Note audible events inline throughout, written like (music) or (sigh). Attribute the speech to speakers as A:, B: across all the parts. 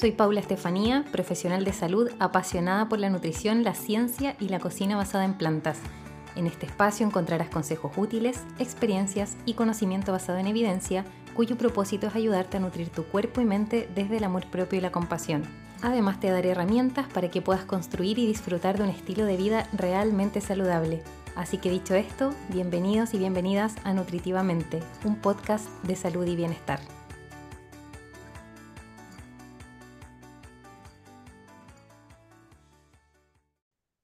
A: Soy Paula Estefanía, profesional de salud apasionada por la nutrición, la ciencia y la cocina basada en plantas. En este espacio encontrarás consejos útiles, experiencias y conocimiento basado en evidencia, cuyo propósito es ayudarte a nutrir tu cuerpo y mente desde el amor propio y la compasión. Además te daré herramientas para que puedas construir y disfrutar de un estilo de vida realmente saludable. Así que dicho esto, bienvenidos y bienvenidas a Nutritivamente, un podcast de salud y bienestar.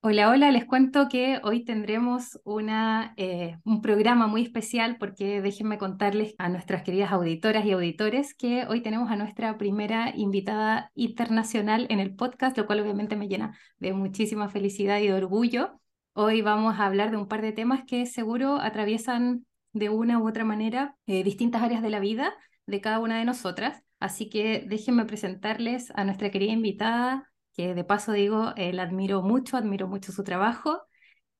A: Hola, hola, les cuento que hoy tendremos una, eh, un programa muy especial porque déjenme contarles a nuestras queridas auditoras y auditores que hoy tenemos a nuestra primera invitada internacional en el podcast, lo cual obviamente me llena de muchísima felicidad y de orgullo. Hoy vamos a hablar de un par de temas que seguro atraviesan de una u otra manera eh, distintas áreas de la vida de cada una de nosotras. Así que déjenme presentarles a nuestra querida invitada, que de paso digo, eh, la admiro mucho, admiro mucho su trabajo.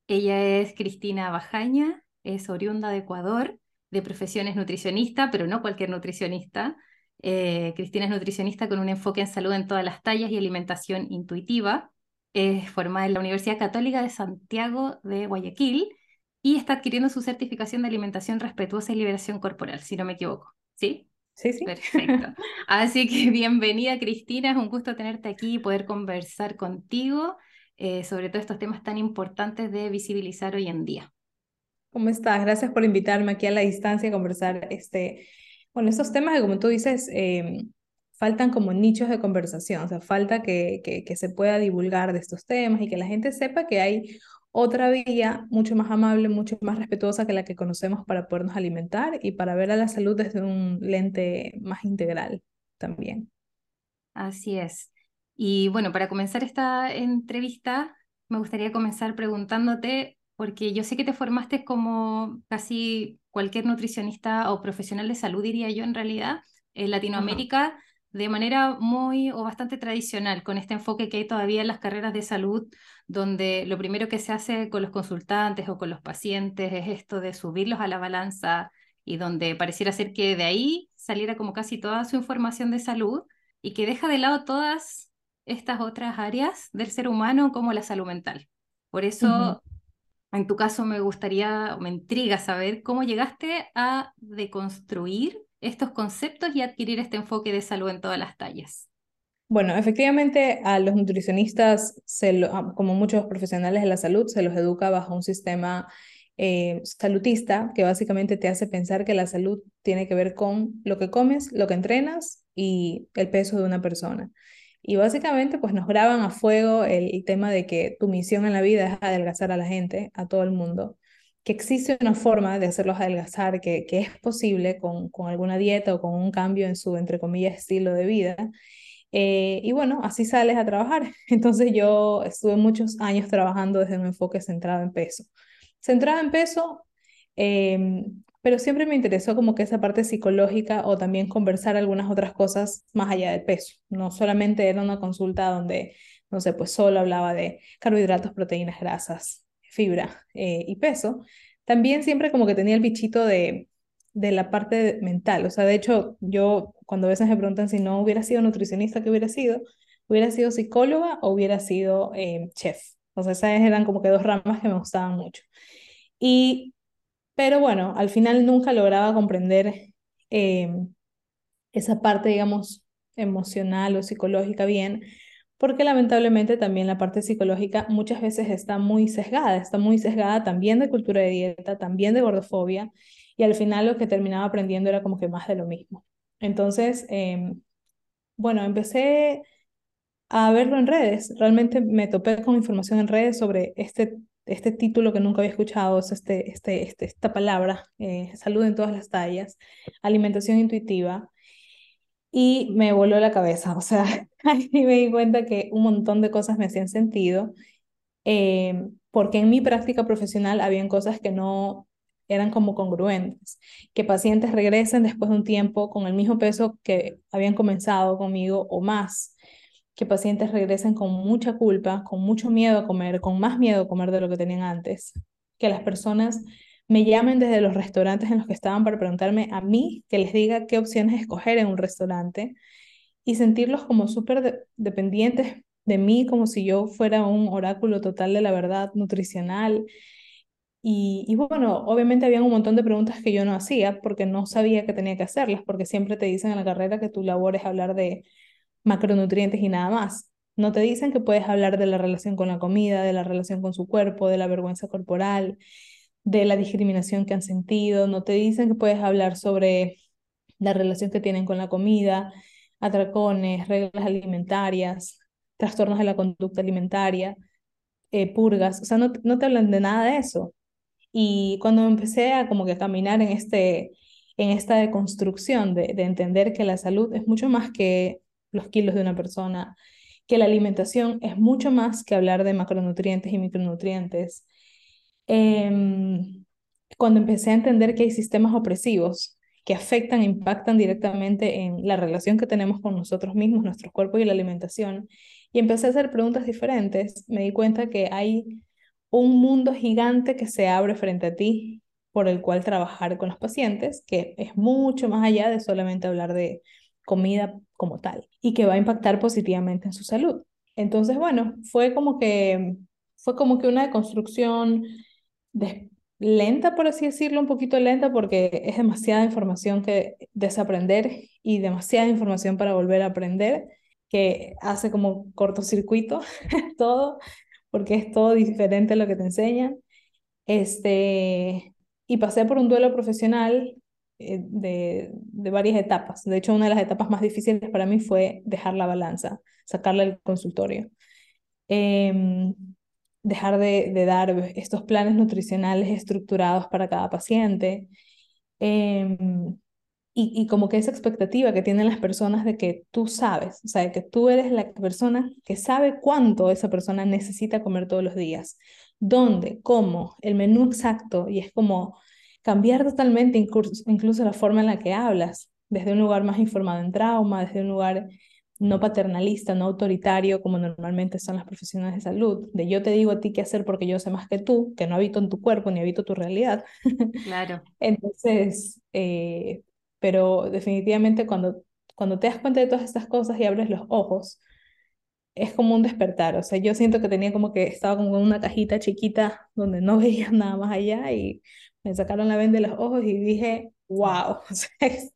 A: Ella es Cristina Bajaña, es oriunda de Ecuador, de profesión es nutricionista, pero no cualquier nutricionista. Eh, Cristina es nutricionista con un enfoque en salud en todas las tallas y alimentación intuitiva. Es formada en la Universidad Católica de Santiago de Guayaquil y está adquiriendo su certificación de alimentación respetuosa y liberación corporal, si no me equivoco. ¿Sí?
B: Sí, sí.
A: Perfecto. Así que (laughs) bienvenida Cristina, es un gusto tenerte aquí y poder conversar contigo eh, sobre todos estos temas tan importantes de visibilizar hoy en día.
B: ¿Cómo estás? Gracias por invitarme aquí a la distancia a conversar este, bueno, estos temas que como tú dices, em, faltan como nichos de conversación, o sea, falta que, que, que se pueda divulgar de estos temas y que la gente sepa que hay otra vía mucho más amable, mucho más respetuosa que la que conocemos para podernos alimentar y para ver a la salud desde un lente más integral también.
A: Así es. Y bueno, para comenzar esta entrevista, me gustaría comenzar preguntándote, porque yo sé que te formaste como casi cualquier nutricionista o profesional de salud, diría yo en realidad, en Latinoamérica de manera muy o bastante tradicional, con este enfoque que hay todavía en las carreras de salud, donde lo primero que se hace con los consultantes o con los pacientes es esto de subirlos a la balanza y donde pareciera ser que de ahí saliera como casi toda su información de salud y que deja de lado todas estas otras áreas del ser humano como la salud mental. Por eso, en tu caso, me gustaría, me intriga saber cómo llegaste a deconstruir estos conceptos y adquirir este enfoque de salud en todas las tallas?
B: Bueno, efectivamente a los nutricionistas, como muchos profesionales de la salud, se los educa bajo un sistema eh, salutista que básicamente te hace pensar que la salud tiene que ver con lo que comes, lo que entrenas y el peso de una persona. Y básicamente pues nos graban a fuego el tema de que tu misión en la vida es adelgazar a la gente, a todo el mundo que existe una forma de hacerlos adelgazar, que, que es posible con, con, alguna dieta o con un cambio en su, entre comillas, estilo de vida. Eh, y bueno, así sales a trabajar. (laughs) Entonces yo estuve muchos años trabajando desde un enfoque centrado en peso. Centrado en peso, em, pero siempre me interesó como que esa parte psicológica o también conversar algunas otras cosas más allá del peso. No solamente era una consulta donde, no sé, pues solo hablaba de carbohidratos, proteínas, grasas, fibra eh, y peso, también siempre como que tenía el bichito de, de la parte mental. O sea, de hecho, yo cuando a veces me preguntan si no hubiera sido nutricionista, ¿qué hubiera sido? ¿Hubiera sido psicóloga o hubiera sido eh, chef? O sea, esas eran como que dos ramas que me gustaban mucho. Y, pero bueno, al final nunca lograba comprender eh, esa parte, digamos, emocional o psicológica bien, porque lamentablemente también la parte psicológica muchas veces está muy sesgada, está muy sesgada también de cultura de dieta, también de gordofobia, y al final lo que terminaba aprendiendo era como que más de lo mismo. Entonces, em, bueno, empecé a verlo en redes, realmente me topé con información en redes sobre este, este título que nunca había escuchado, este, este, este, esta palabra, eh, salud en todas las tallas, alimentación intuitiva, y me voló la cabeza, o sea, (laughs) ahí me di cuenta que un montón de cosas me hacían sentido, eh, porque en mi práctica profesional habían cosas que no eran como congruentes, que pacientes regresen después de un tiempo con el mismo peso que habían comenzado conmigo o más, que pacientes regresen con mucha culpa, con mucho miedo a comer, con más miedo a comer de lo que tenían antes, que las personas me llamen desde los restaurantes en los que estaban para preguntarme a mí, que les diga qué opciones escoger en un restaurante y sentirlos como súper dependientes de mí, como si yo fuera un oráculo total de la verdad nutricional. Y, y, bueno, obviamente había un montón de preguntas que yo no hacía porque no sabía que tenía que hacerlas, porque siempre te dicen en la carrera que tu labor es hablar de macronutrientes y nada más. No te dicen que puedes hablar de la relación con la comida, de la relación con su cuerpo, de la vergüenza corporal, de la discriminación que han sentido. No te dicen que puedes hablar sobre la relación que tienen con la comida, atracones, reglas alimentarias, trastornos de la conducta alimentaria, eh, purgas. O sea, no, no te hablan de nada de eso. Y cuando empecé a como que caminar en, este, en esta deconstrucción de, de entender que la salud es mucho más que los kilos de una persona, que la alimentación es mucho más que hablar de macronutrientes y micronutrientes. Em, cuando empecé a entender que hay sistemas opresivos que afectan e impactan directamente en la relación que tenemos con nosotros mismos, nuestro cuerpo y la alimentación, y empecé a hacer preguntas diferentes, me di cuenta que hay un mundo gigante que se abre frente a ti por el cual trabajar con los pacientes, que es mucho más allá de solamente hablar de comida como tal y que va a impactar positivamente en su salud. Entonces, bueno, fue como que fue como que una construcción lenta, por así decirlo, un poquito lenta porque es demasiada información que desaprender y demasiada información para volver a aprender que hace como cortocircuito (laughs) todo, porque es todo diferente a lo que te enseñan. Este, y pasé por un duelo profesional eh, de, de, varias etapas. De hecho, una de las etapas más difíciles para mí fue dejar la balanza, sacarla del consultorio. Em, dejar de, de, dar estos planes nutricionales estructurados para cada paciente. Em, y, y, como que esa expectativa que tienen las personas de que tú sabes, o sea, que tú eres la persona que sabe cuánto esa persona necesita comer todos los días, dónde, cómo, el menú exacto, y es como cambiar totalmente incluso, incluso la forma en la que hablas, desde un lugar más informado en trauma, desde un lugar no paternalista, no autoritario, como normalmente son las profesionales de salud, de yo te digo a ti qué hacer porque yo sé más que tú, que no habito en tu cuerpo ni habito tu realidad.
A: Claro. (laughs)
B: Entonces, eh, pero definitivamente cuando, cuando te das cuenta de todas estas cosas y abres los ojos, es como un despertar. O sea, yo siento que tenía como que estaba como en una cajita chiquita donde no (laughs) veía nada más allá y me sacaron la venda de los ojos y dije, wow, (laughs) o sea,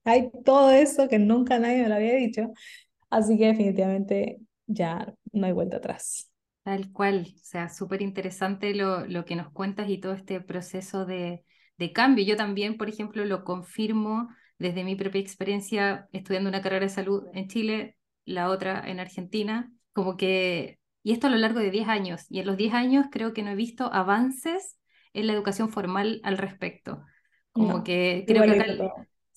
B: hay todo eso que nunca nadie me lo había dicho. Así que definitivamente ya no hay vuelta atrás.
A: Tal cual, o sea, súper interesante lo, lo que nos cuentas y todo este proceso de, de cambio. Yo también, por ejemplo, lo confirmo desde mi propia experiencia estudiando una carrera de salud en Chile, la otra en Argentina, como que, y esto a lo largo de 10 años, y en los 10 años creo que no he visto avances en la educación formal al respecto. Como que creo que acá,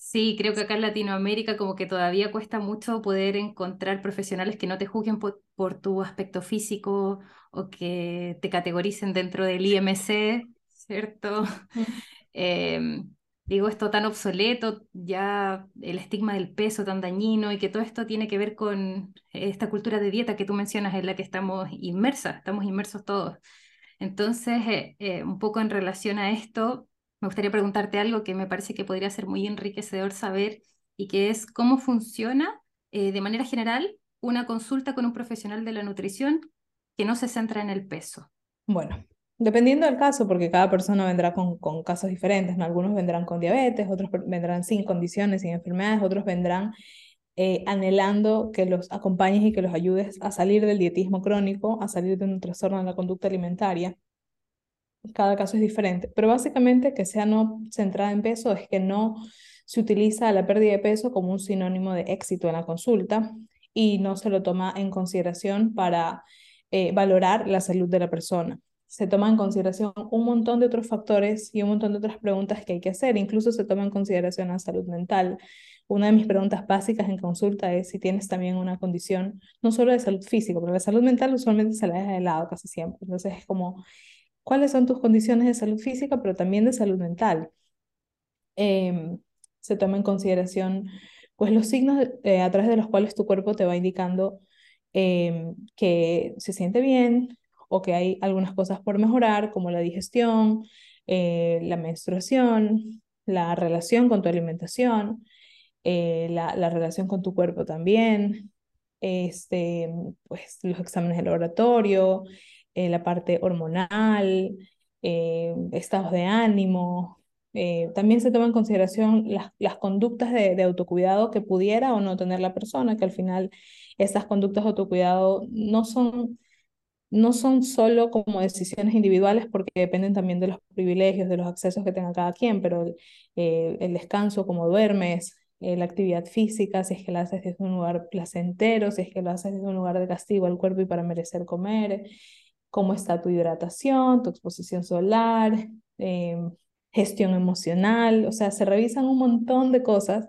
A: sí, creo que acá en Latinoamérica como que todavía cuesta mucho poder encontrar profesionales que no te juzguen por, por tu aspecto físico o que te categoricen dentro del IMC, ¿cierto? (laughs) eh, digo, esto tan obsoleto, ya el estigma del peso tan dañino y que todo esto tiene que ver con esta cultura de dieta que tú mencionas en la que estamos inmersas, estamos inmersos todos. Entonces, eh, eh, un poco en relación a esto, me gustaría preguntarte algo que me parece que podría ser muy enriquecedor saber y que es cómo funciona eh, de manera general una consulta con un profesional de la nutrición que no se centra en el peso.
B: Bueno, Dependiendo del caso, porque cada persona vendrá con, casos diferentes, ¿no? Algunos vendrán con diabetes, otros vendrán sin condiciones, sin enfermedades, otros vendrán eh, anhelando que los acompañes y que los ayudes a salir del dietismo crónico, a salir de un trastorno de la conducta alimentaria. Cada caso es diferente, pero básicamente que sea no centrada en peso es que no se utiliza la pérdida de peso como un sinónimo de éxito en la consulta y no se lo toma en consideración para eh, valorar la salud de la persona se toma en consideración un montón de otros factores y un montón de otras preguntas que hay que hacer. Incluso se toma en consideración la salud mental. Una de mis preguntas básicas en consulta es si tienes también una condición, no solo de salud física, porque la salud mental usualmente se la deja de lado casi siempre. Entonces es como, ¿cuáles son tus condiciones de salud física, pero también de salud mental? Em, se toma en consideración pues los signos eh, a través de los cuales tu cuerpo te va indicando em, que se siente bien, o que hay algunas cosas por mejorar, como la digestión, eh, la menstruación, la relación con tu alimentación, eh, la, la, relación con tu cuerpo también, este, pues, los exámenes de laboratorio, eh, la parte hormonal, eh, estados de ánimo. Eh, también se toma en consideración las, las conductas de, de, autocuidado que pudiera o no tener la persona, que al final estas conductas de autocuidado no son no son solo como decisiones individuales porque dependen también de los privilegios, de los accesos que tenga cada quien, pero el, eh, el descanso, cómo duermes, la actividad física, si es que la haces desde un lugar placentero, si es que lo haces desde un lugar de castigo al cuerpo y para merecer comer, cómo está tu hidratación, tu exposición solar, eh, gestión emocional, o sea, se revisan un montón de cosas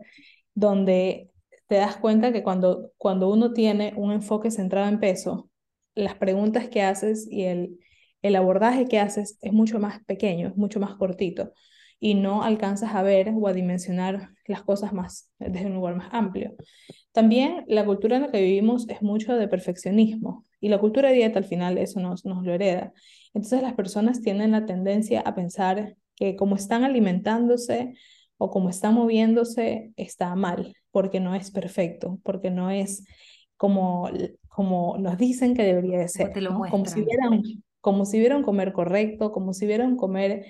B: donde te das cuenta que cuando, cuando uno tiene un enfoque centrado en peso, las preguntas que haces y el, el abordaje que haces es mucho más pequeño, es mucho más cortito y no alcanzas a ver o a dimensionar las cosas más desde un lugar más amplio. También la cultura en la que vivimos es mucho de perfeccionismo y la cultura de dieta al final eso nos, nos lo hereda. Entonces las personas tienen la tendencia a pensar que como están alimentándose o como están moviéndose está mal, porque no es perfecto, porque no es como, como nos dicen que debería de ser, como, si vieran, como si vieran comer correcto, como si vieran comer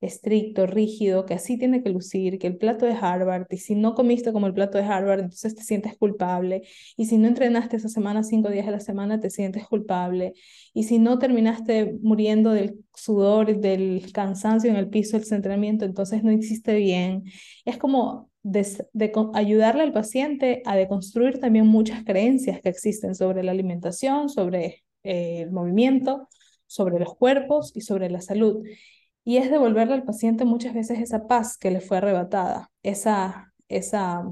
B: estricto, rígido, que así tiene que lucir, que el plato de Harvard, y si no comiste como el plato de Harvard, entonces te sientes culpable, y si no entrenaste esa semana cinco días a la semana, te sientes culpable, y si no terminaste muriendo del sudor, del cansancio en el piso del entrenamiento, entonces no hiciste bien. Es como de, ayudarle al paciente a deconstruir también muchas creencias que existen sobre la alimentación, sobre eh, el movimiento, sobre los cuerpos y sobre la salud y es devolverle al paciente muchas veces esa paz que le fue arrebatada, esa, esa,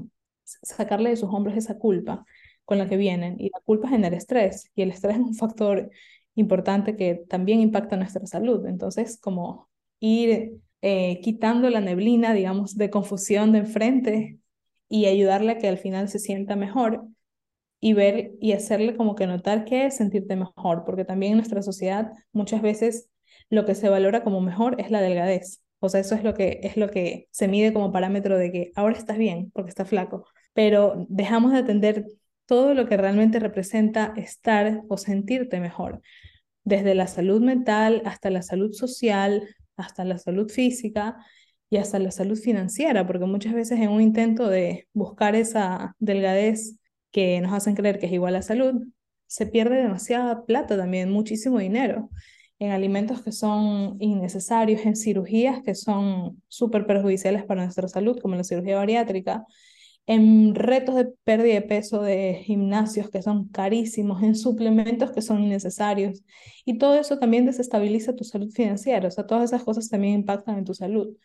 B: sacarle de sus hombros esa culpa con la que vienen. Y la culpa genera estrés y el estrés es un factor importante que también impacta nuestra salud. Entonces, como ir eh, quitando la neblina, digamos, de confusión de enfrente y ayudarle a que al final se sienta mejor y ver y hacerle como que notar que es sentirte mejor, porque también en nuestra sociedad muchas veces lo que se valora como mejor es la delgadez. O sea, eso es lo que, es lo que se mide como parámetro de que ahora estás bien porque estás flaco, pero dejamos de atender todo lo que realmente representa estar o sentirte mejor, desde la salud mental hasta la salud social, hasta la salud física y hasta la salud financiera, porque muchas veces en un intento de buscar esa delgadez que nos hacen creer que es igual a salud, se pierde demasiada plata también, muchísimo dinero en alimentos que son innecesarios, en cirugías que son súper perjudiciales para nuestra salud, como la cirugía bariátrica, en retos de pérdida de peso de gimnasios que son carísimos, en suplementos que son innecesarios. Y todo eso también desestabiliza tu salud financiera, o sea, todas esas cosas también impactan en tu salud.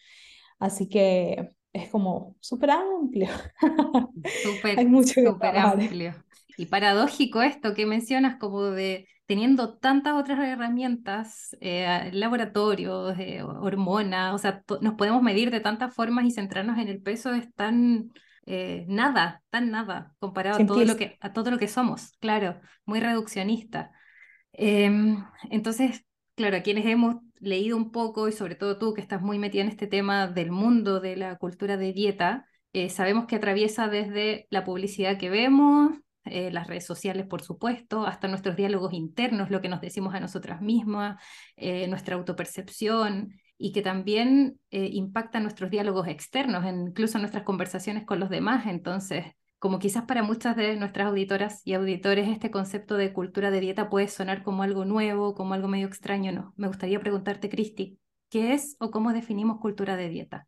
B: Así que es como súper amplio. (laughs)
A: Súper, súper amplio. Y paradójico esto que mencionas como de teniendo tantas otras herramientas, eh, laboratorios, eh, hormonas, o sea, nos podemos medir de tantas formas y centrarnos en el peso es tan eh, nada, tan nada, comparado a todo, lo que, a todo lo que somos, claro, muy reduccionista. Em, entonces, claro, a quienes hemos leído un poco, y sobre todo tú que estás muy metida en este tema del mundo de la cultura de dieta, sabemos que atraviesa desde la publicidad que vemos, eh, las redes sociales, por supuesto, hasta nuestros diálogos internos, lo que nos decimos a nosotras mismas, eh, nuestra autopercepción, y que también eh, impacta nuestros diálogos externos, incluso nuestras conversaciones con los demás. Entonces, como quizás para muchas de nuestras auditoras y auditores este concepto de cultura de dieta puede sonar como algo nuevo, como algo medio extraño, no. Me gustaría preguntarte, Cristi, ¿qué es o cómo definimos cultura de dieta?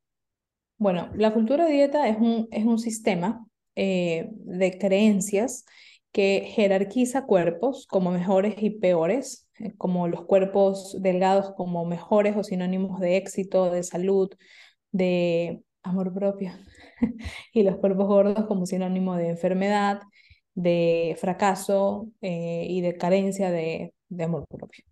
B: Bueno, la cultura de dieta es un, es un sistema eh, de creencias que jerarquiza cuerpos como mejores y peores, eh, como los cuerpos delgados como mejores o sinónimos de éxito, de salud, de amor propio, (laughs) y los cuerpos gordos como sinónimo de enfermedad, de fracaso eh, y de carencia de, de amor propio.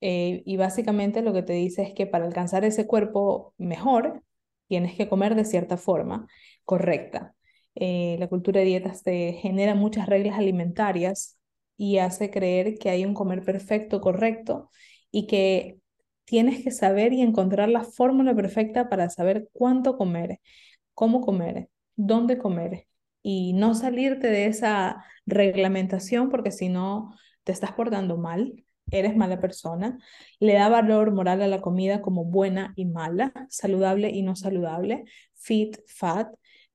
B: y básicamente lo que te dice es que para alcanzar ese cuerpo mejor, tienes que comer de cierta forma correcta. Eh, la cultura de dietas te genera muchas reglas alimentarias y hace creer que hay un comer perfecto, correcto, y que tienes que saber y encontrar la fórmula perfecta para saber cuánto comer, cómo comer, dónde comer y no salirte de esa reglamentación porque si no te estás portando mal, eres mala persona, le da valor moral a la comida como buena y mala, saludable y no saludable, fit, fat,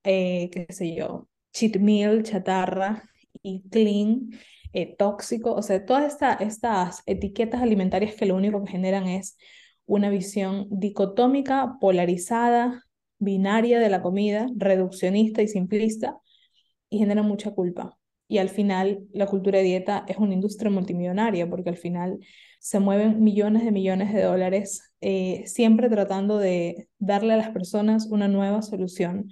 B: eh, qué sé yo, cheat meal, chatarra y clean, eh, tóxico, o sea, todas esta, estas etiquetas alimentarias que lo único que generan es una visión dicotómica, polarizada, binaria de la comida, reduccionista y simplista, y generan mucha culpa. Y al final la cultura de dieta es una industria multimillonaria porque al final se mueven millones de millones de dólares eh, siempre tratando de darle a las personas una nueva solución.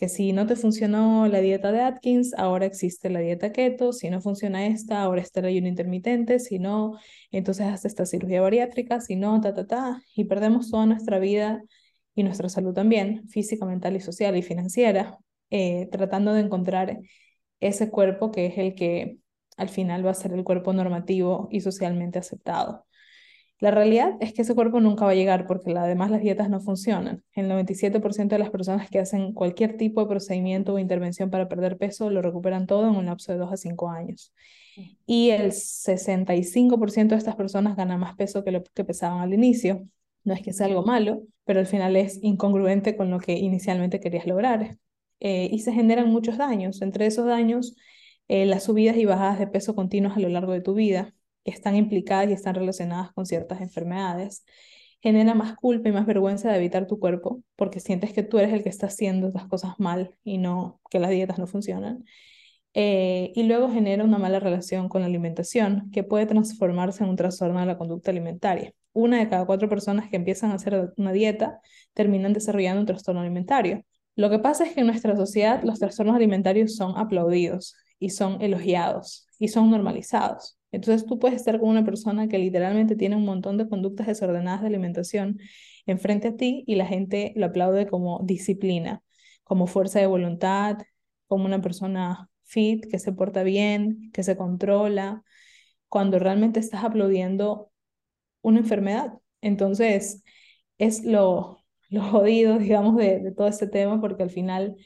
B: Que si no te funcionó la dieta de Atkins, ahora existe la dieta keto, si no funciona esta, ahora está el ayuno intermitente, si no, entonces hasta esta cirugía bariátrica, si no, ta, ta, ta, y perdemos toda nuestra vida y nuestra salud también, física, mental y social y financiera, eh, tratando de encontrar ese cuerpo que es el que al final va a ser el cuerpo normativo y socialmente aceptado. La realidad es que ese cuerpo nunca va a llegar porque además las dietas no funcionan. El 97% de las personas que hacen cualquier tipo de procedimiento o intervención para perder peso lo recuperan todo en un lapso de 2 a 5 años. Y el 65% de estas personas ganan más peso que lo que pesaban al inicio. No es que sea algo malo, pero al final es incongruente con lo que inicialmente querías lograr. Eh, y se generan muchos daños. Entre esos daños, eh, las subidas y bajadas de peso continuas a lo largo de tu vida, están implicadas y están relacionadas con ciertas enfermedades, genera más culpa y más vergüenza de evitar tu cuerpo, porque sientes que tú eres el que está haciendo las cosas mal y no que las dietas no funcionan. Eh, y luego genera una mala relación con la alimentación que puede transformarse en un trastorno de la conducta alimentaria. Una de cada cuatro personas que empiezan a hacer una dieta terminan desarrollando un trastorno alimentario. Lo que pasa es que en nuestra sociedad los trastornos alimentarios son aplaudidos y son elogiados y son normalizados. Entonces tú puedes estar con una persona que literalmente tiene un montón de conductas desordenadas de alimentación enfrente a ti y la gente lo aplaude como disciplina, como fuerza de voluntad, como una persona fit, que se porta bien, que se controla, cuando realmente estás aplaudiendo una enfermedad. Entonces, es lo, los jodidos, (laughs) digamos, de, todo este tema, porque al final,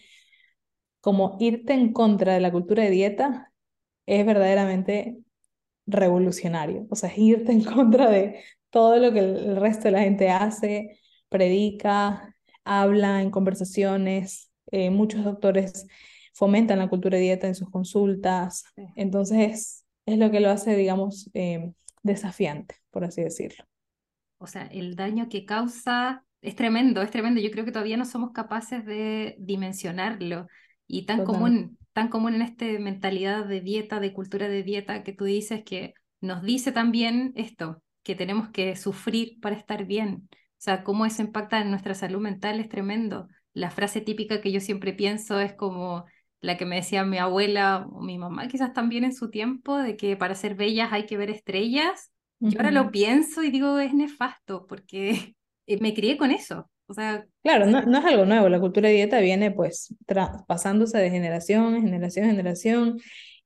B: como irte en contra de la cultura de dieta es verdaderamente revolucionario. O sea, es irte en (laughs) contra de todo lo que el, resto de la gente hace, predica, habla en conversaciones. Eh, muchos doctores fomentan la cultura de dieta en sus consultas. Entonces, es, lo que lo hace, digamos, eh, desafiante, por así decirlo.
A: O sea, el daño que causa es tremendo, es tremendo. Yo creo que todavía no somos capaces de dimensionarlo. Y tan común, tan común en esta mentalidad de dieta, de cultura de dieta, que tú dices que nos dice también esto, que tenemos que sufrir para estar bien. O sea, cómo eso impacta en nuestra salud mental es tremendo. La frase típica que yo siempre pienso es como la que me decía mi abuela o mi mamá, quizás también en su tiempo, de que para ser bellas hay que ver estrellas. Yo ahora lo pienso y digo, es nefasto, porque (laughs) me crié con eso. O sea,
B: claro, no, no es algo nuevo, la cultura de dieta viene pues pasándose de generación en generación en generación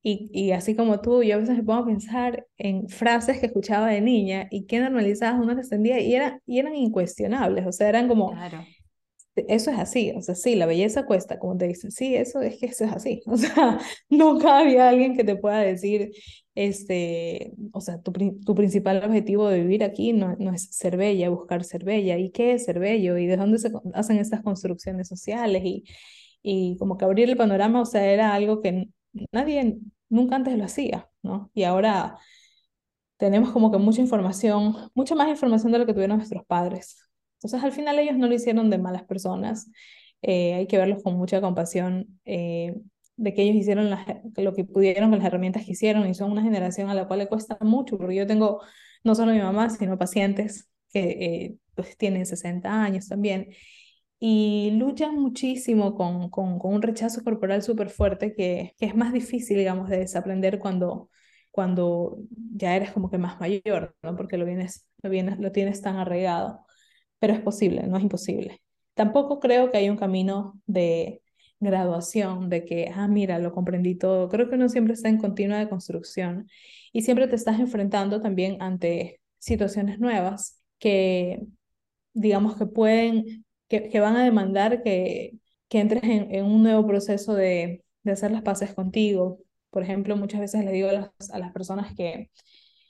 B: y, y, así como tú, yo a veces me pongo a pensar en frases que escuchaba de niña y que normalizadas uno las entendía y, era, y eran incuestionables, o sea, eran como, claro. Eso es así, o sea, sí, la belleza cuesta, como te dicen, sí, eso es que eso es así, (laughs) o sea, nunca había alguien que te pueda decir, este, o sea, tu, tu principal objetivo de vivir aquí no, no, es ser bella, buscar ser bella, ¿y qué es ser bello? ¿Y de dónde se hacen estas construcciones sociales? Y, y como que abrir el panorama, o sea, era algo que nadie nunca antes lo hacía, ¿no? Y ahora tenemos como que mucha información, mucha más información de lo que tuvieron nuestros padres. Entonces, al final ellos no lo hicieron de malas personas. Eh, hay que verlos con mucha compasión eh, de que ellos hicieron lo que pudieron con las herramientas que hicieron y son una generación a la cual le cuesta mucho, porque yo tengo no solo mi mamá, sino pacientes que eh, pues tienen 60 años también y luchan muchísimo con, con, con un rechazo corporal súper fuerte que, que, es más difícil, digamos, de desaprender cuando, cuando ya eres como que más mayor, ¿no? Porque lo, vienes, lo, vienes, lo tienes tan arraigado pero es posible, no es imposible. Tampoco creo que haya un camino de graduación, de que, ah, mira, lo comprendí todo. Creo que uno siempre está en continua de construcción y siempre te estás enfrentando también ante situaciones nuevas que, digamos, que pueden, que, que van a demandar que, que entres en, en un nuevo proceso de, de hacer las paces contigo. Por ejemplo, muchas veces les digo a las, a las personas que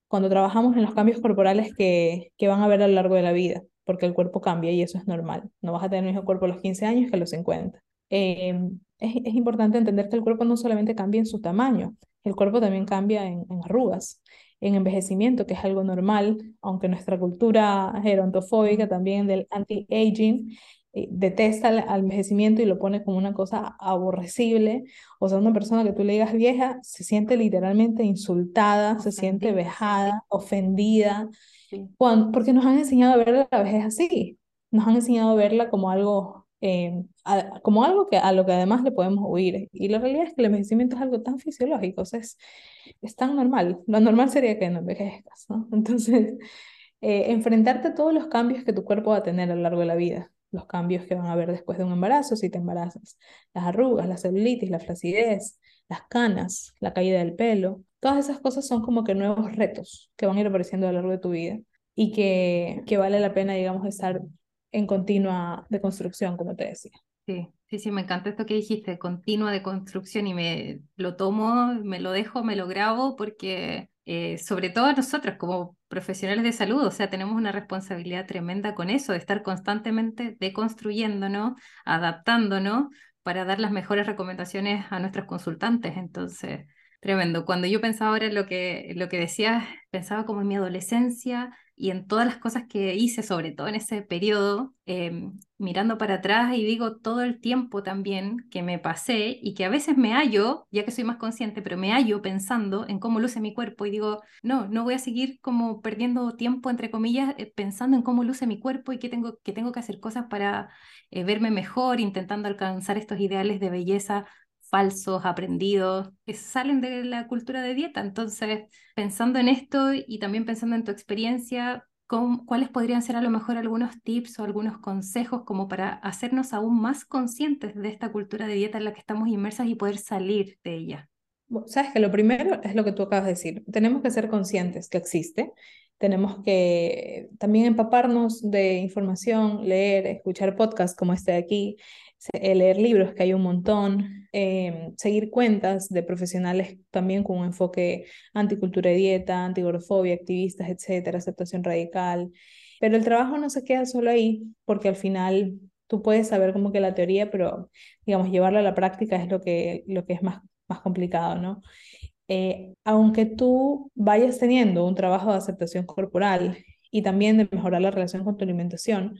B: cuando trabajamos en los cambios corporales que, que van a ver a lo largo de la vida, porque el cuerpo cambia y eso es normal. No vas a tener el mismo cuerpo a los 15 años que a los 50. Eh, es, es, importante entender que el cuerpo no solamente cambia en su tamaño, el cuerpo también cambia en, en arrugas, en envejecimiento, que es algo normal, aunque nuestra cultura gerontofóbica también del anti-aging eh, detesta el envejecimiento y lo pone como una cosa aborrecible. O sea, una persona que tú le digas vieja se siente literalmente insultada, ofendida, se siente vejada, ofendida, sí. cuando, porque nos han enseñado a ver la vejez así, nos han enseñado a verla como algo a, como algo que, a lo que además le podemos huir. Y la realidad es que el envejecimiento es algo tan fisiológico, es, es tan normal. Lo normal sería que no envejezcas, ¿no? (laughs) Entonces, eh, enfrentarte a todos los cambios que tu cuerpo va a tener a lo largo de la vida, los cambios que van a haber después de un embarazo, si te embarazas, las arrugas, la celulitis, la flacidez, las canas, la caída del pelo, todas esas cosas son como que nuevos retos que van a ir apareciendo a lo largo de tu vida y que, que vale la pena, digamos, estar en continua deconstrucción, como te decía.
A: Sí, sí, sí, me encanta esto que dijiste, continua deconstrucción y me lo tomo, me lo dejo, me lo grabo porque eh, sobre todo nosotros como profesionales de salud, o sea, tenemos una responsabilidad tremenda con eso, de estar constantemente deconstruyéndonos, adaptándonos para dar las mejores recomendaciones a nuestros consultantes. Entonces, tremendo. Cuando yo pensaba ahora en lo que, lo que decías, pensaba como en mi adolescencia, y en todas las cosas que hice, sobre todo en ese periodo, eh, mirando para atrás y digo todo el tiempo también que me pasé y que a veces me hallo, ya que soy más consciente, pero me hallo pensando en cómo luce mi cuerpo y digo, no, no voy a seguir como perdiendo tiempo, entre comillas, eh, pensando en cómo luce mi cuerpo y que tengo que, tengo que hacer cosas para eh, verme mejor, intentando alcanzar estos ideales de belleza falsos, aprendidos, que salen de la cultura de dieta. Entonces, pensando en esto y también pensando en tu experiencia, ¿cuáles podrían ser a lo mejor algunos tips o algunos consejos como para hacernos aún más conscientes de esta cultura de dieta en la que estamos inmersas y poder salir de ella?
B: Sabes que lo primero es lo que tú acabas de decir. Tenemos que ser conscientes que existe. Tenemos que también empaparnos de información, leer, escuchar podcasts como este de aquí, leer libros, que hay un montón, eh, seguir cuentas de profesionales también con un enfoque anticultura de dieta, antigorofobia, activistas, etcétera, aceptación radical. Pero el trabajo no se queda solo ahí, porque al final tú puedes saber como que la teoría, pero digamos, llevarla a la práctica es lo que, lo que es más, más complicado, ¿no? Eh, aunque tú vayas teniendo un trabajo de aceptación corporal y también de mejorar la relación con tu alimentación,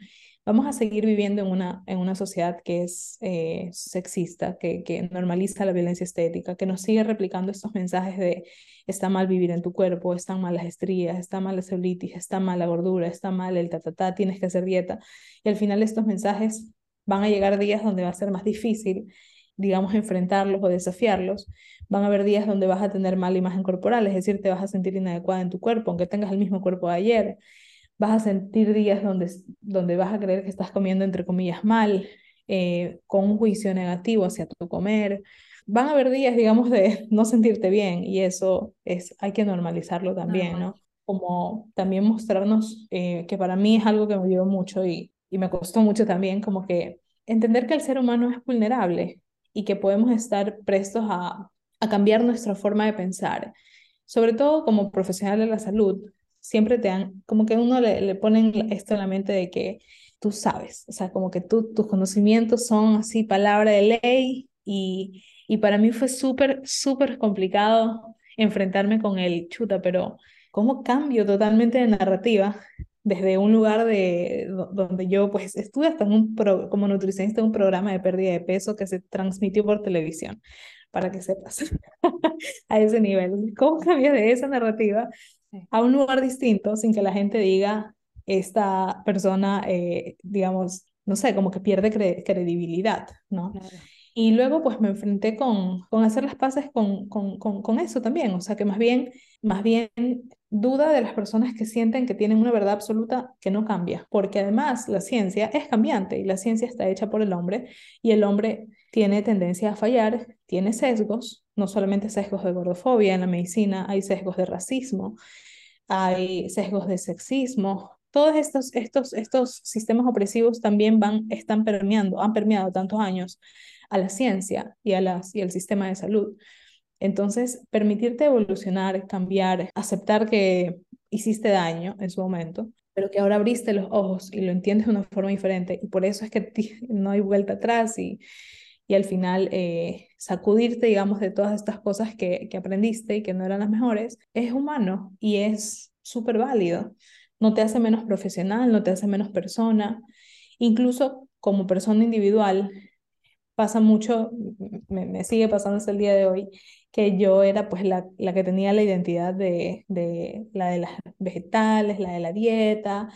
B: vamos a seguir viviendo en una, en una sociedad que es eh, sexista, que, que normaliza la violencia estética, que nos sigue replicando estos mensajes de está mal vivir en tu cuerpo, están mal las estrías, está mal la celulitis, está mal la gordura, está mal el ta, tienes que hacer dieta. Y al final estos mensajes van a llegar días donde va a ser más difícil, digamos, enfrentarlos o desafiarlos. Van a haber días donde vas a tener mala imagen corporal, es decir, te vas a sentir inadecuada en tu cuerpo, aunque tengas el mismo cuerpo de ayer vas a sentir días donde, donde vas a creer que estás comiendo entre comillas mal, eh, con un juicio negativo hacia tu comer. Van a haber días, digamos, de (laughs) no sentirte bien y eso es, hay que normalizarlo también, ¿no? Como también mostrarnos, eh, que para mí es algo que me ayudó mucho y, y me costó mucho también, como que entender que el ser humano es vulnerable y que podemos estar prestos a, a cambiar nuestra forma de pensar, sobre todo como profesional de la salud, siempre te dan, como que uno le, le ponen esto en la mente de que tú sabes, o sea, como que tú, tus conocimientos son así palabra de ley y, y para mí fue súper, súper complicado enfrentarme con el chuta, pero ¿cómo cambio totalmente de narrativa desde un lugar de, donde yo pues estuve hasta en un como nutricionista en un programa de pérdida de peso que se transmitió por televisión, para que sepas, (laughs) a ese nivel. ¿Cómo cambias de esa narrativa a un lugar distinto sin que la gente diga, esta persona, eh, digamos, no sé, como que pierde credibilidad, ¿no? Y luego pues me enfrenté con, con hacer las paces con, con, con, con, eso también, o sea que más bien, más bien duda de las personas que sienten que tienen una verdad absoluta que no cambia, porque además la ciencia es cambiante y la ciencia está hecha por el hombre y el hombre tiene tendencia a fallar, tiene sesgos, no solamente sesgos de gordofobia en la medicina, hay sesgos de racismo, hay sesgos de sexismo, todos estos, estos, estos sistemas opresivos también van, están permeando, han permeado tantos años a la ciencia y, a las, y al sistema de salud. Entonces, permitirte evolucionar, cambiar, aceptar que hiciste daño en su momento, pero que ahora abriste los ojos y lo entiendes de una forma diferente y por eso es que no hay vuelta atrás y, y al final eh, sacudirte, digamos, de todas estas cosas que, que aprendiste y que no eran las mejores, es humano y es súper válido. No te hace menos profesional, no te hace menos persona. Incluso como persona individual, pasa mucho, me, me sigue pasando hasta el día de hoy, que yo era pues la, la que tenía la identidad de, de la de las vegetales, la de la dieta,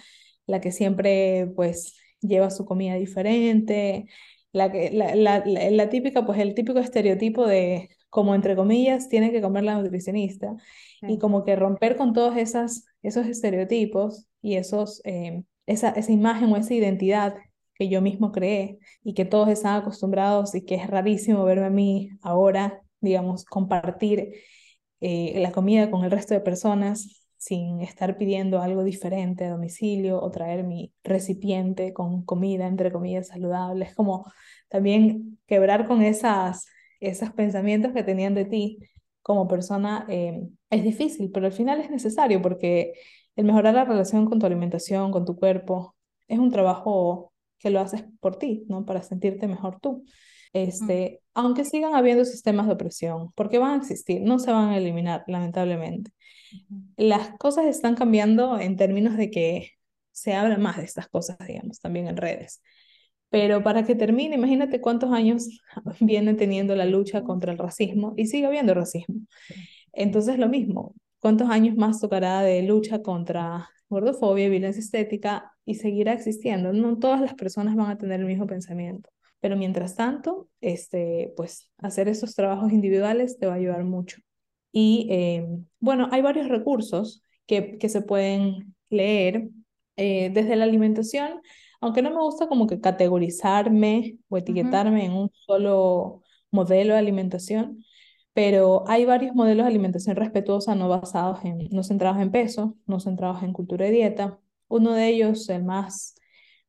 B: la que siempre pues lleva su comida diferente, la, la, la, la, típica, pues el típico estereotipo de, como entre comillas, tiene que comer la nutricionista. Y como que romper con todos esas, esos estereotipos y esos, eh, esa, esa imagen o esa identidad que yo mismo creé y que todos están acostumbrados y que es rarísimo verme a mí ahora, digamos, compartir eh, la comida con el resto de personas sin estar pidiendo algo diferente a domicilio o traer mi recipiente con comida, entre comillas, saludable. Es como también quebrar con esas, esos pensamientos que tenían de ti como persona eh, es difícil, pero al final es necesario porque el mejorar la relación con tu alimentación, con tu cuerpo, es un trabajo que lo haces por ti, ¿no? Para sentirte mejor tú. Este, aunque sigan habiendo sistemas de opresión, porque van a existir, no se van a eliminar, lamentablemente. Las cosas están cambiando en términos de que se habla más de estas cosas, digamos, también en redes. Pero para que termine, imagínate cuántos años (laughs) viene teniendo la lucha contra el racismo y sigue habiendo racismo. Entonces, lo mismo, ¿cuántos años más tocará de lucha contra gordofobia y violencia estética y seguirá existiendo? No todas las personas van a tener el mismo pensamiento. Pero mientras tanto, este, pues hacer esos trabajos individuales te va a ayudar mucho. Y eh, bueno, hay varios recursos que, que se pueden leer eh, desde la alimentación, aunque no me gusta como que categorizarme o etiquetarme en un solo modelo de alimentación, pero hay varios modelos de alimentación respetuosa no basados en, no centrados en peso, no centrados en cultura de dieta. Uno de ellos, el más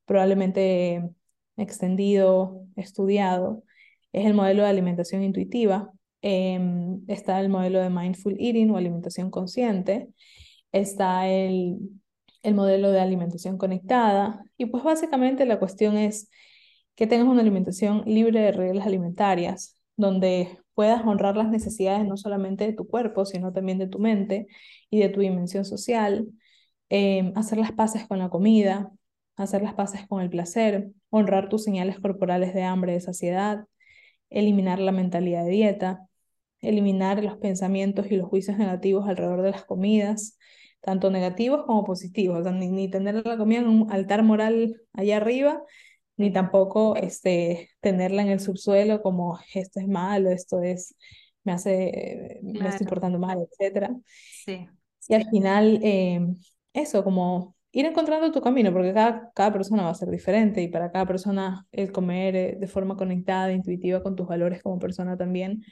B: probablemente extendido, estudiado, es el modelo de alimentación intuitiva, Em, está el modelo de mindful eating o alimentación consciente, está el, el modelo de alimentación conectada. Y pues básicamente la cuestión es que tengas una alimentación libre de reglas alimentarias, donde puedas honrar las necesidades no solamente de tu cuerpo, sino también de tu mente y de tu dimensión social, em, hacer las paces con la comida, hacer las paces con el placer, honrar tus señales corporales de hambre, de saciedad, eliminar la mentalidad de dieta, eliminar los pensamientos y los juicios negativos alrededor de las comidas, tanto negativos como positivos, ni, tener la comida en un altar moral allá arriba, ni tampoco este, tenerla en el subsuelo como esto es malo, esto es, me hace, me estoy portando mal, etc. Sí. Y al final, eh, eso, como ir encontrando tu camino, porque cada, cada persona va a ser diferente y para cada persona el comer eh, de forma conectada, intuitiva con tus valores como persona también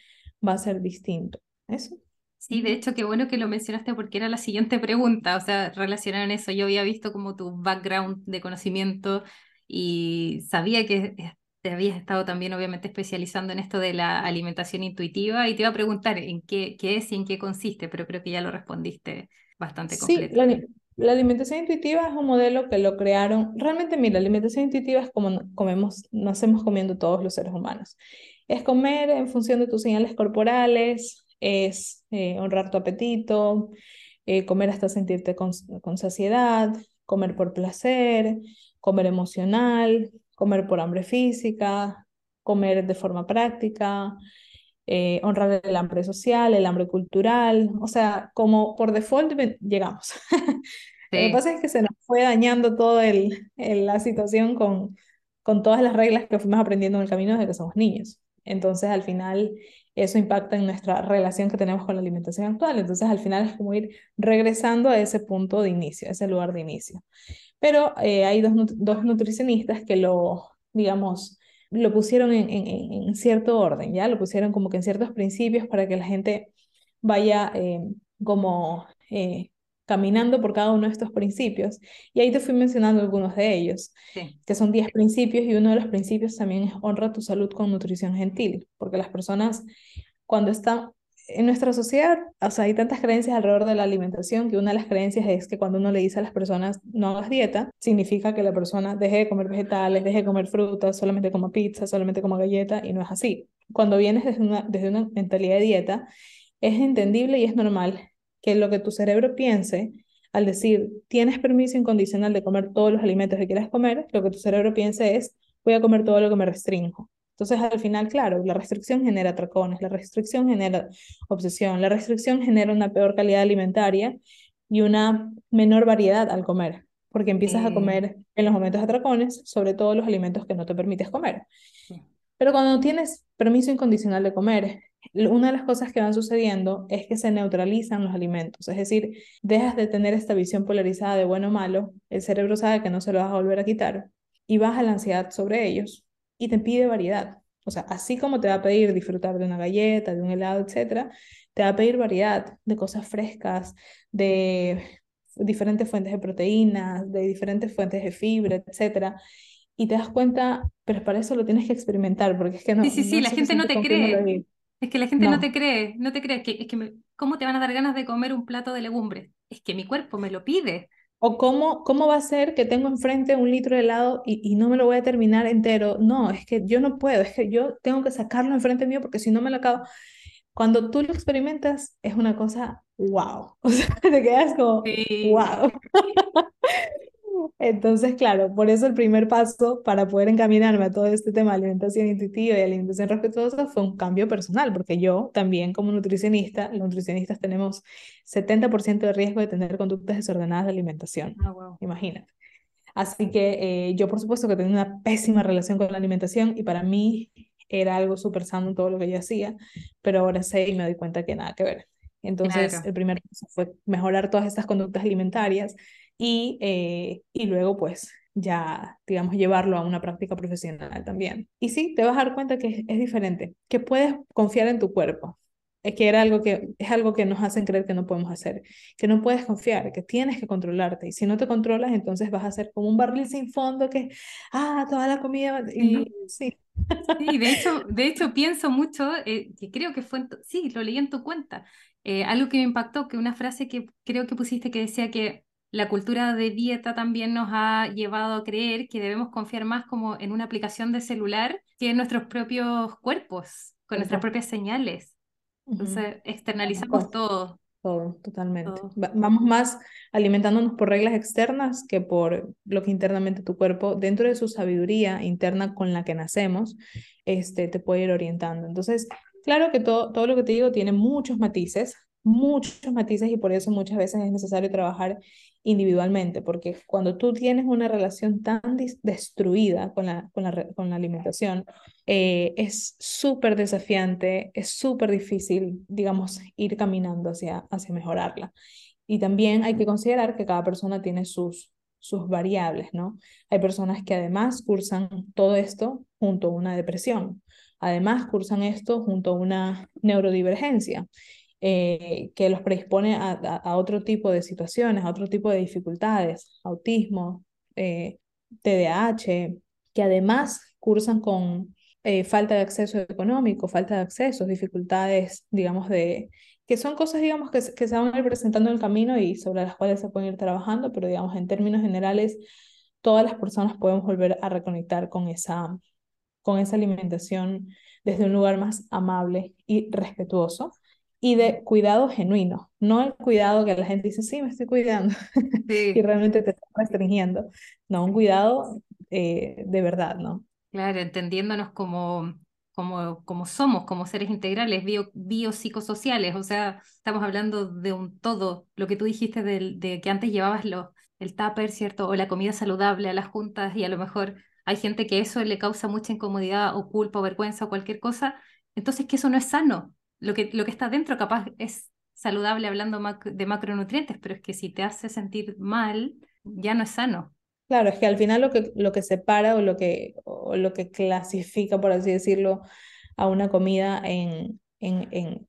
B: va a ser distinto. ¿Eso?
A: Sí, de hecho, qué bueno que lo mencionaste porque era la siguiente pregunta, o sea, relacionada en eso. Yo había visto como tu background de conocimiento y sabía que te habías estado también obviamente especializando en esto de la alimentación intuitiva y te iba a preguntar en qué, qué es y en qué consiste, pero creo que ya lo respondiste bastante completo.
B: Sí, la, alimentación intuitiva es un modelo que lo crearon. Realmente, mira, la alimentación intuitiva es como comemos, nacemos comiendo todos los seres humanos. Es comer en función de tus señales corporales, es eh, honrar tu apetito, eh, comer hasta sentirte con, saciedad, comer por placer, comer emocional, comer por hambre física, comer de forma práctica, eh, honrar el hambre social, el hambre cultural, o sea, como por default llegamos. (laughs) Lo que pasa es que se nos fue dañando toda la situación con, con todas las reglas que fuimos aprendiendo en el camino desde que somos niños. Entonces, al final, eso impacta en nuestra relación que tenemos con la alimentación actual. Entonces, al final es como ir regresando a ese punto de inicio, a ese lugar de inicio. Pero eh, hay dos, dos, nutricionistas que lo, digamos, lo pusieron en, en, cierto orden, ¿ya? Lo pusieron como que en ciertos principios para que la gente vaya eh, como eh, caminando por cada uno de estos principios. Y ahí te fui mencionando algunos de ellos, que son 10 principios y uno de los principios también es honra tu salud con nutrición gentil, porque las personas cuando están en nuestra sociedad, o sea, hay tantas creencias alrededor de la alimentación que una de las creencias es que cuando uno le dice a las personas no hagas dieta, significa que la persona deje de comer vegetales, deje de comer frutas, solamente coma pizza, solamente coma galleta, y no es así. Cuando vienes desde una, desde una mentalidad de dieta, es entendible y es normal que lo que tu cerebro piense al decir tienes permiso incondicional de comer todos los alimentos que quieras comer, lo que tu cerebro piense es voy a comer todo lo que me restringo. Entonces, al final, claro, la restricción genera atracones, la restricción genera obsesión, la restricción genera una peor calidad alimentaria y una menor variedad al comer, porque empiezas a comer en los momentos de atracones, sobre todo los alimentos que no te permites comer. Pero cuando tienes permiso incondicional de comer, una de las cosas que van sucediendo es que se neutralizan los alimentos, es decir, dejas de tener esta visión polarizada de bueno o malo, el cerebro sabe que no se lo vas a volver a quitar y baja la ansiedad sobre ellos y te pide variedad. O sea, así como te va a pedir disfrutar de una galleta, de un helado, etcétera, te va a pedir variedad de cosas frescas, de diferentes fuentes de proteínas, de diferentes fuentes de fibra, etcétera. Y te das cuenta, pero para eso lo tienes que experimentar, porque es que no.
A: Sí, sí, sí, la gente no te cree. Es que la gente no, te cree, no te cree. Es que, es que ¿Cómo te van a dar ganas de comer un plato de legumbres? Es que mi cuerpo me lo pide.
B: O cómo, cómo va a ser que tengo enfrente un litro de helado y, y, no me lo voy a terminar entero. No, es que yo no puedo, es que yo tengo que sacarlo enfrente mío porque si no me lo acabo. Cuando tú lo experimentas es una cosa wow. (laughs) O sea, te quedas como wow. (laughs) Entonces, claro, por eso el primer paso para poder encaminarme a todo este tema de alimentación intuitiva y alimentación respetuosa fue un cambio personal, porque yo también como nutricionista, los nutricionistas tenemos 70% de riesgo de tener conductas desordenadas de alimentación. Oh, Imagínate. Así que eh, yo por supuesto que tenía una pésima relación con la alimentación y para mí era algo súper sano todo lo que yo hacía, pero ahora sé y me doy cuenta que nada que ver. Entonces, el primer paso fue mejorar todas estas conductas alimentarias, y, eh, y luego pues ya, digamos, llevarlo a una práctica profesional también. Y sí, te vas a dar cuenta que es, diferente, que puedes confiar en tu cuerpo, es que era algo que es algo que nos hacen creer que no podemos hacer, que no puedes confiar, que tienes que controlarte y si no te controlas entonces vas a ser como un barril sin fondo que ah toda la comida y
A: sí. sí. de hecho (laughs) de hecho pienso mucho eh, que creo que fue sí lo leí en tu cuenta eh, algo que me impactó que una frase que creo que pusiste que decía que la cultura de dieta también nos ha llevado a creer que debemos confiar más como en una aplicación de celular que en nuestros propios cuerpos, con nuestras propias señales. Entonces, externalizamos todo.
B: Todo, totalmente. Vamos más alimentándonos por reglas externas que por lo que internamente tu cuerpo, dentro de su sabiduría interna con la que nacemos, este, te puede ir orientando. Entonces, claro que todo, todo lo que te digo tiene muchos matices, muchos matices y por eso muchas veces es necesario trabajar individualmente, porque cuando tú tienes una relación tan destruida con la, con la, con la alimentación, eh, es súper desafiante, es súper difícil, digamos, ir caminando hacia, hacia mejorarla. Y también hay que considerar que cada persona tiene sus, sus variables, ¿no? Hay personas que además cursan todo esto junto a una depresión, además cursan esto junto a una neurodivergencia eh, que los predispone a, a, otro tipo de situaciones, a otro tipo de dificultades, autismo, eh, TDAH, que además cursan con eh, falta de acceso económico, falta de acceso, dificultades, digamos, de que son cosas, digamos, que, que se van a ir presentando en el camino y sobre las cuales se pueden ir trabajando, pero, digamos, en términos generales, todas las personas podemos volver a reconectar con esa, con esa alimentación desde un lugar más amable y respetuoso y de cuidado genuino, no el cuidado que la gente dice, sí, me estoy cuidando (laughs) y realmente te está restringiendo, no, un cuidado eh, de verdad, ¿no?
A: Claro, entendiéndonos como, como, como somos, como seres integrales, bio, biopsicosociales, o sea, estamos hablando de un todo, lo que tú dijiste de, de que antes llevabas lo, el tupper, ¿cierto? O la comida saludable a las juntas y a lo mejor hay gente que eso le causa mucha incomodidad o culpa o vergüenza o cualquier cosa, entonces que eso no es sano, lo que, lo que está dentro capaz es saludable hablando de macronutrientes, pero es que si te hace sentir mal, ya no es sano.
B: Claro, es que al final lo que, lo que separa o lo que, o lo que clasifica, por así decirlo, a una comida en, en, en,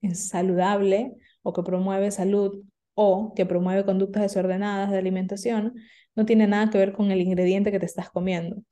B: en, saludable o que promueve salud o que promueve conductas desordenadas de alimentación, no tiene nada que ver con el ingrediente que te estás comiendo.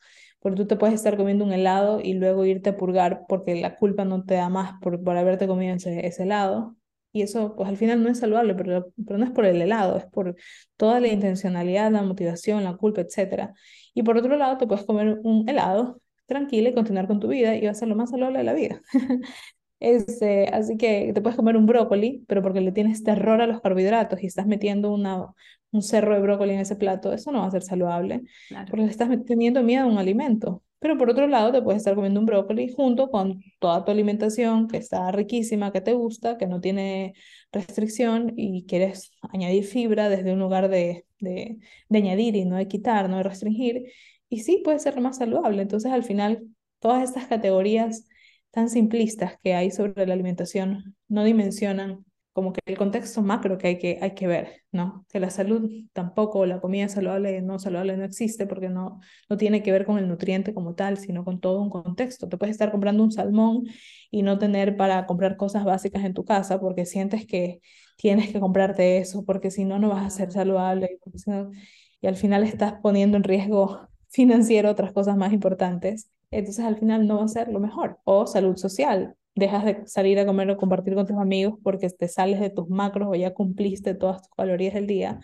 B: Porque tú te puedes estar comiendo un helado y luego irte a purgar porque la culpa no te da más por, por haberte comido ese, ese helado. Y eso, pues al final no es saludable, pero, pero no es por el helado, es por toda la intencionalidad, la motivación, la culpa, etc. Y por otro lado, te puedes comer un helado tranquila y continuar con tu vida y va a ser lo más saludable de la vida. (laughs) Este, así que te puedes comer un brócoli, pero porque le tienes terror a los carbohidratos y estás metiendo una, un cerro de brócoli en ese plato, eso no va a ser saludable, porque le estás teniendo miedo a un alimento. Pero por otro lado, te puedes estar comiendo un brócoli junto con toda tu alimentación que está riquísima, que te gusta, que no tiene restricción y quieres añadir fibra desde un lugar de, de, de añadir y no de quitar, no de restringir. Y sí, puede ser más saludable. Entonces, al final, todas estas categorías tan simplistas que hay sobre la alimentación no dimensionan como que el contexto macro que hay que, hay que ver, ¿no? Que la salud tampoco, la comida saludable no saludable no existe porque no, no tiene que ver con el nutriente como tal, sino con todo un contexto. Te puedes estar comprando un salmón y no tener para comprar cosas básicas en tu casa porque sientes que tienes que comprarte eso porque si no, no vas a ser saludable y al final estás poniendo en riesgo (laughs) financiero otras cosas más importantes entonces al final no va a ser lo mejor. O salud social, dejas de salir a comer o compartir con tus amigos porque te sales de tus macros o ya cumpliste todas tus calorías del día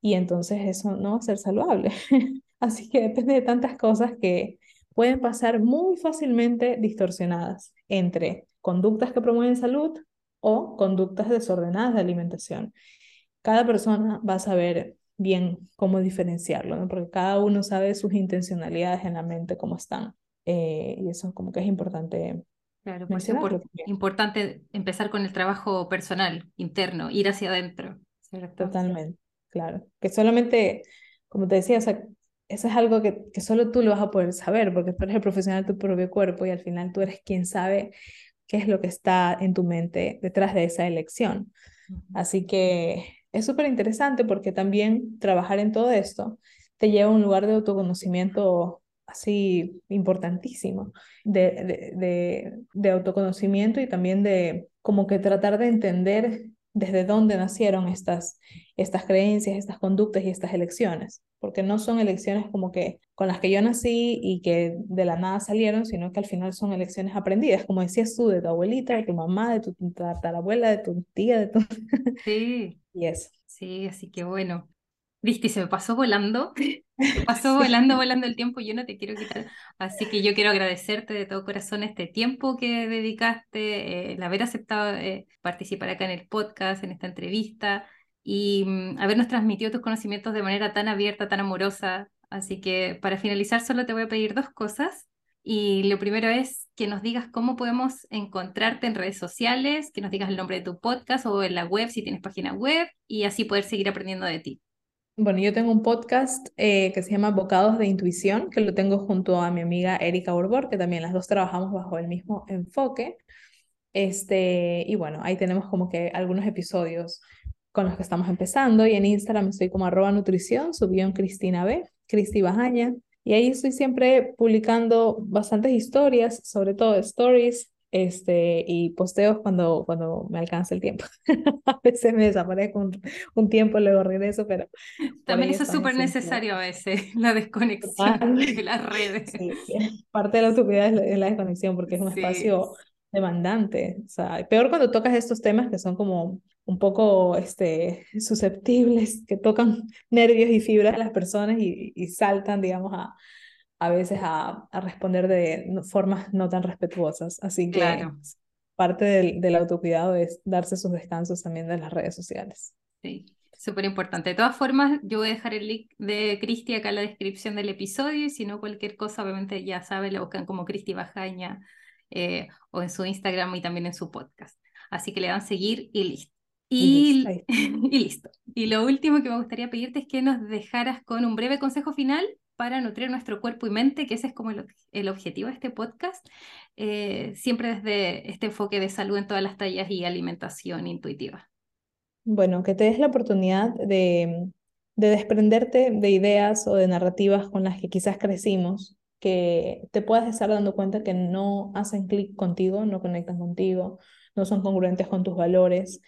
B: y entonces eso no va a ser saludable. (laughs) Así que depende de tantas cosas que pueden pasar muy fácilmente distorsionadas entre conductas que promueven salud o conductas desordenadas de alimentación. Cada persona va a saber bien cómo diferenciarlo, ¿no? porque cada uno sabe sus intencionalidades en la mente, cómo están. Eh, y eso como que es importante.
A: Claro, por eso es importante empezar con el trabajo personal, interno, ir hacia adentro.
B: Totalmente, claro. Que solamente, como te decía, o sea, eso es algo que, que solo tú lo vas a poder saber, porque tú eres el profesional de tu propio cuerpo y al final tú eres quien sabe qué es lo que está en tu mente detrás de esa elección. Así que es súper interesante porque también trabajar en todo esto te lleva a un lugar de autoconocimiento así importantísimo de, de, de, autoconocimiento y también de como que tratar de entender desde dónde nacieron estas, estas creencias, estas conductas y estas elecciones, porque no son elecciones como que con las que yo nací y que de la nada salieron, sino que al final son elecciones aprendidas, como decías tú, de tu abuelita, de tu mamá, de tu tatarabuela, de tu tía, de tu...
A: Sí. (laughs)
B: y eso.
A: Sí, así que bueno, Viste, se me pasó volando, (laughs) pasó (laughs) volando, volando el tiempo, yo no te quiero quitar. Así que yo quiero agradecerte de todo corazón este tiempo que dedicaste, eh, el haber aceptado eh, participar acá en el podcast, en esta entrevista y mm, habernos transmitido tus conocimientos de manera tan abierta, tan amorosa. Así que para finalizar solo te voy a pedir dos cosas. Y lo primero es que nos digas cómo podemos encontrarte en redes sociales, que nos digas el nombre de tu podcast o en la web si tienes página web y así poder seguir aprendiendo de ti.
B: Bueno, yo tengo un podcast eh, que se llama Bocados de Intuición, que lo tengo junto a mi amiga Erika Borbor, que también las dos trabajamos bajo el mismo enfoque. Este, y bueno, ahí tenemos como que algunos episodios con los que estamos empezando. Y en Instagram estoy como arroba nutrición, subió en Cristina B, Cristi Bajaña. Y ahí estoy siempre publicando bastantes historias, sobre todo stories, este, y posteos cuando, cuando me alcanza el tiempo. (laughs) a veces me desaparezco un, un, tiempo, luego regreso, pero...
A: También eso es súper necesario a veces, (laughs) la desconexión de las redes.
B: parte de la utilidad es la, desconexión porque es un espacio demandante. O sea, peor cuando tocas estos temas que son como un poco este, susceptibles, que tocan (laughs) nervios y fibras de las personas y, y saltan, digamos, a, a veces a, a responder de formas no tan respetuosas. Así que claro. parte del, del autocuidado es darse sus descansos también de las redes sociales.
A: Sí, súper importante. De todas formas, yo voy a dejar el link de Cristi acá en la descripción del episodio y si no, cualquier cosa, obviamente ya saben, la buscan como Cristi Bajaña eh, o en su Instagram y también en su podcast. Así que le dan seguir y listo. Y, (laughs) y, listo. Y lo último que me gustaría pedirte es que nos dejaras con un breve consejo final para nutrir nuestro cuerpo y mente, que ese es como el, objetivo de este podcast, eh, siempre desde este enfoque de salud en todas las tallas y alimentación intuitiva.
B: Bueno, que te des la oportunidad de, de desprenderte de ideas o de narrativas con las que quizás crecimos, que te puedas estar dando cuenta que no hacen clic contigo, no conectan contigo, no son congruentes con tus valores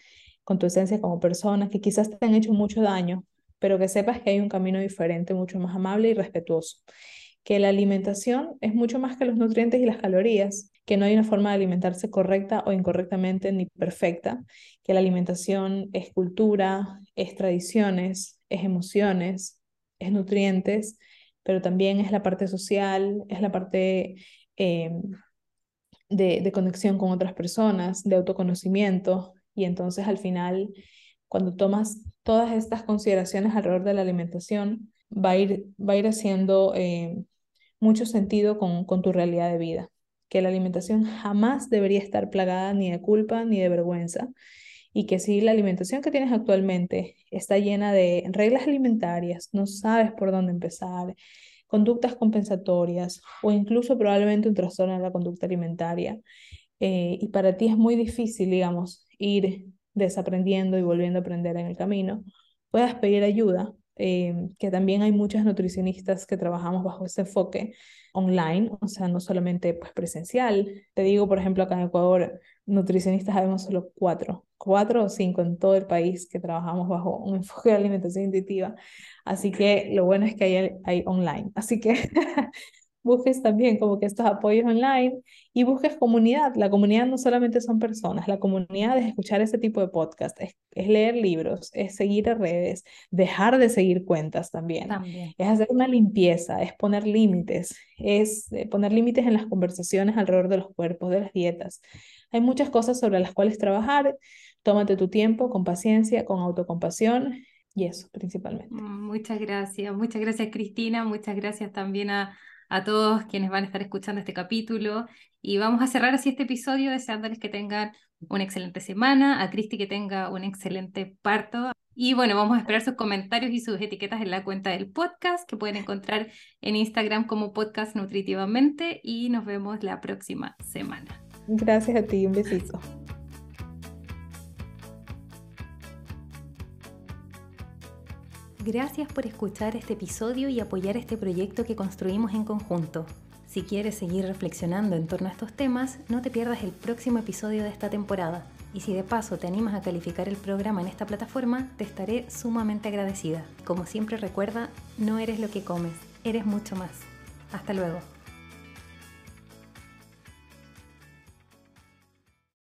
B: con tu esencia como persona, que quizás te han hecho mucho daño, pero que sepas que hay un camino diferente, mucho más amable y respetuoso. Que la alimentación es mucho más que los nutrientes y las calorías, que no hay una forma de alimentarse correcta o incorrectamente ni perfecta, que la alimentación es cultura, es tradiciones, es emociones, es nutrientes, pero también es la parte social, es la parte eh, de, de conexión con otras personas, de autoconocimiento, y entonces al final, cuando tomas todas estas consideraciones alrededor de la alimentación, va a ir, va a ir haciendo eh, mucho sentido con, con tu realidad de vida. Que la alimentación jamás debería estar plagada ni de culpa ni de vergüenza. Y que si la alimentación que tienes actualmente está llena de reglas alimentarias, no sabes por dónde empezar, conductas compensatorias o incluso probablemente un trastorno de la conducta alimentaria, eh, y para ti es muy difícil, digamos, ir desaprendiendo y volviendo a aprender en el camino, puedas pedir ayuda, eh, que también hay muchas nutricionistas que trabajamos bajo ese enfoque online, o sea, no solamente pues, presencial. Te digo, por ejemplo, acá en Ecuador, nutricionistas sabemos solo cuatro, cuatro o cinco en todo el país que trabajamos bajo un enfoque de alimentación intuitiva. Así que lo bueno es que hay, hay online. Así que (laughs) busques también como que estos apoyos online y busques comunidad. La comunidad no solamente son personas, la comunidad es escuchar ese tipo de podcast, es, leer libros, es seguir a redes, dejar de seguir cuentas también. Es hacer una limpieza, es poner límites, es eh, poner límites en las conversaciones alrededor de los cuerpos, de las dietas. Hay muchas cosas sobre las cuales trabajar. Tómate tu tiempo con paciencia, con autocompasión y eso principalmente.
A: Mm, muchas gracias, muchas gracias Cristina, muchas gracias también a a todos quienes van a estar escuchando este capítulo. Y vamos a cerrar así este episodio deseándoles que tengan una excelente semana, a Cristi que tenga un excelente parto. Y bueno, vamos a esperar sus comentarios y sus etiquetas en la cuenta del podcast que pueden encontrar en Instagram como podcast nutritivamente y nos vemos la próxima semana.
B: Gracias a ti, un besito.
A: Gracias por escuchar este episodio y apoyar este proyecto que construimos en conjunto. Si quieres seguir reflexionando en torno a estos temas, no te pierdas el próximo episodio de esta temporada. Y si de paso te animas a calificar el programa en esta plataforma, te estaré sumamente agradecida. Como siempre recuerda, no eres lo que comes, eres mucho más. Hasta luego.